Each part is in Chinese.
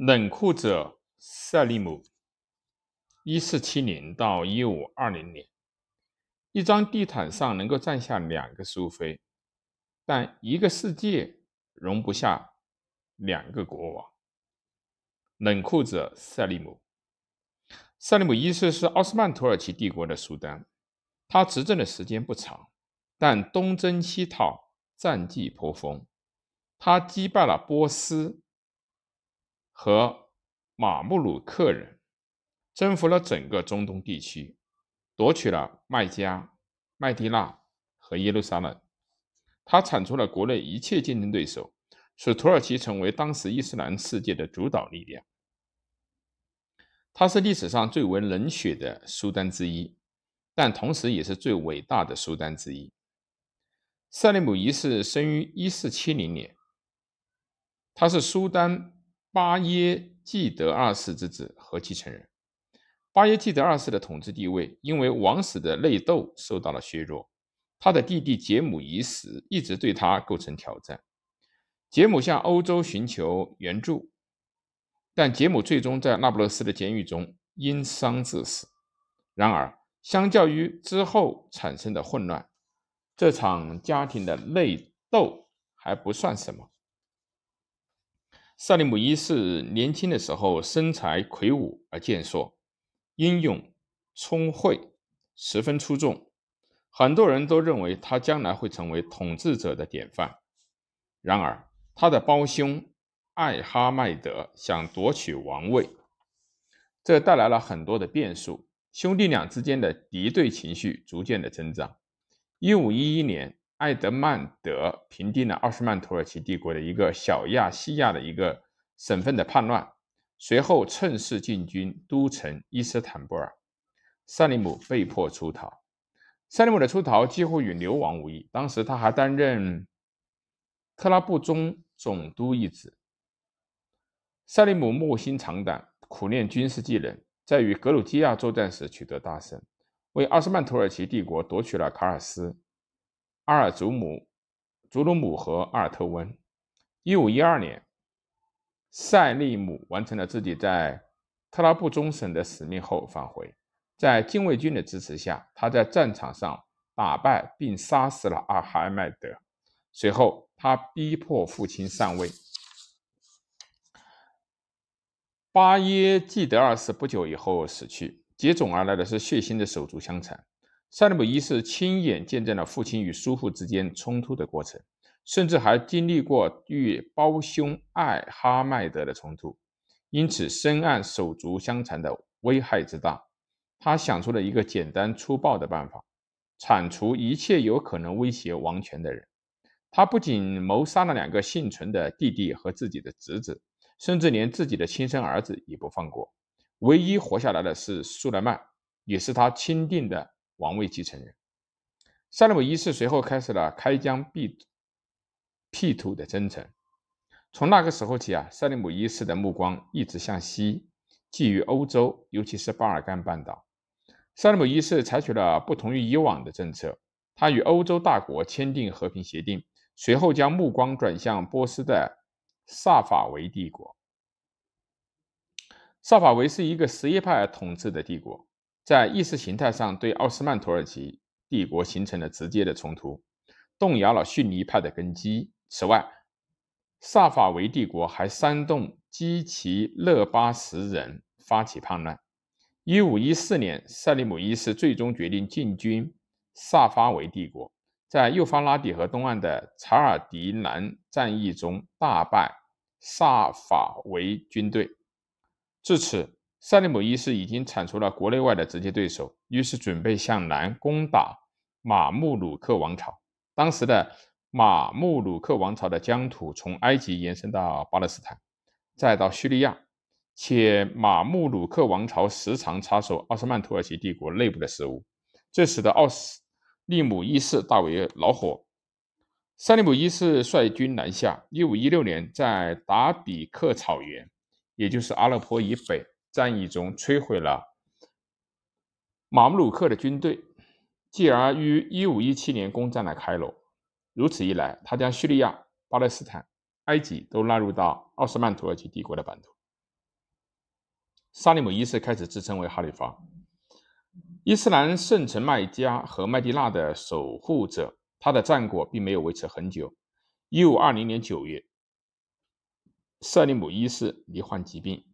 冷酷者塞利姆，一四七零到一五二零年，一张地毯上能够站下两个苏菲，但一个世界容不下两个国王。冷酷者塞利姆，塞利姆一世是奥斯曼土耳其帝国的苏丹，他执政的时间不长，但东征西讨，战绩颇丰，他击败了波斯。和马穆鲁克人征服了整个中东地区，夺取了麦加、麦地那和耶路撒冷。他铲除了国内一切竞争对手，使土耳其成为当时伊斯兰世界的主导力量。他是历史上最为冷血的苏丹之一，但同时也是最伟大的苏丹之一。塞利姆一世生于一四七零年，他是苏丹。巴耶济德二世之子和继承人，巴耶济德二世的统治地位因为王室的内斗受到了削弱。他的弟弟杰姆一世一直对他构成挑战。杰姆向欧洲寻求援助，但杰姆最终在那不勒斯的监狱中因伤致死。然而，相较于之后产生的混乱，这场家庭的内斗还不算什么。萨利姆一世年轻的时候，身材魁梧而健硕，英勇聪慧，十分出众。很多人都认为他将来会成为统治者的典范。然而，他的胞兄艾哈迈德想夺取王位，这带来了很多的变数。兄弟俩之间的敌对情绪逐渐的增长。一五一一年。艾德曼德平定了奥斯曼土耳其帝国的一个小亚细亚的一个省份的叛乱，随后趁势进军都城伊斯坦布尔。萨利姆被迫出逃。萨利姆的出逃几乎与流亡无异。当时他还担任特拉布宗总督一职。萨利姆卧薪尝胆，苦练军事技能，在与格鲁吉亚作战时取得大胜，为奥斯曼土耳其帝国夺取了卡尔斯。阿尔祖姆、祖鲁姆和阿尔特温。一五一二年，塞利姆完成了自己在特拉布宗省的使命后返回。在禁卫军的支持下，他在战场上打败并杀死了阿哈迈德。随后，他逼迫父亲上位。巴耶济德二世不久以后死去，接踵而来的是血腥的手足相残。萨利姆一世亲眼见证了父亲与叔父之间冲突的过程，甚至还经历过与胞兄艾哈迈德的冲突，因此深谙手足相残的危害之大。他想出了一个简单粗暴的办法：铲除一切有可能威胁王权的人。他不仅谋杀了两个幸存的弟弟和自己的侄子，甚至连自己的亲生儿子也不放过。唯一活下来的是苏莱曼，也是他钦定的。王位继承人萨利姆一世随后开始了开疆辟辟土的征程。从那个时候起啊，塞利姆一世的目光一直向西，觊觎欧洲，尤其是巴尔干半岛。萨利姆一世采取了不同于以往的政策，他与欧洲大国签订和平协定，随后将目光转向波斯的萨法维帝国。萨法维是一个什叶派统治的帝国。在意识形态上对奥斯曼土耳其帝国形成了直接的冲突，动摇了逊尼派的根基。此外，萨法维帝国还煽动基奇勒巴什人发起叛乱。一五一四年，塞利姆一世最终决定进军萨法维帝国，在幼发拉底河东岸的查尔迪南战役中大败萨法维军队。至此。萨利姆一世已经铲除了国内外的直接对手，于是准备向南攻打马穆鲁克王朝。当时的马穆鲁克王朝的疆土从埃及延伸到巴勒斯坦，再到叙利亚，且马穆鲁克王朝时常插手奥斯曼土耳其帝国内部的事务，这使得奥斯利姆一世大为恼火。萨利姆一世率军南下，一五一六年在达比克草原，也就是阿勒颇以北。战役中摧毁了马穆鲁克的军队，继而于一五一七年攻占了开罗。如此一来，他将叙利亚、巴勒斯坦、埃及都纳入到奥斯曼土耳其帝国的版图。萨利姆一世开始自称为哈里发，伊斯兰圣城麦加和麦地那的守护者。他的战果并没有维持很久。一五二零年九月，萨利姆一世罹患疾病，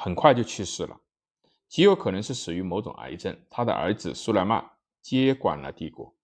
很快就去世了，极有可能是死于某种癌症。他的儿子苏莱曼接管了帝国。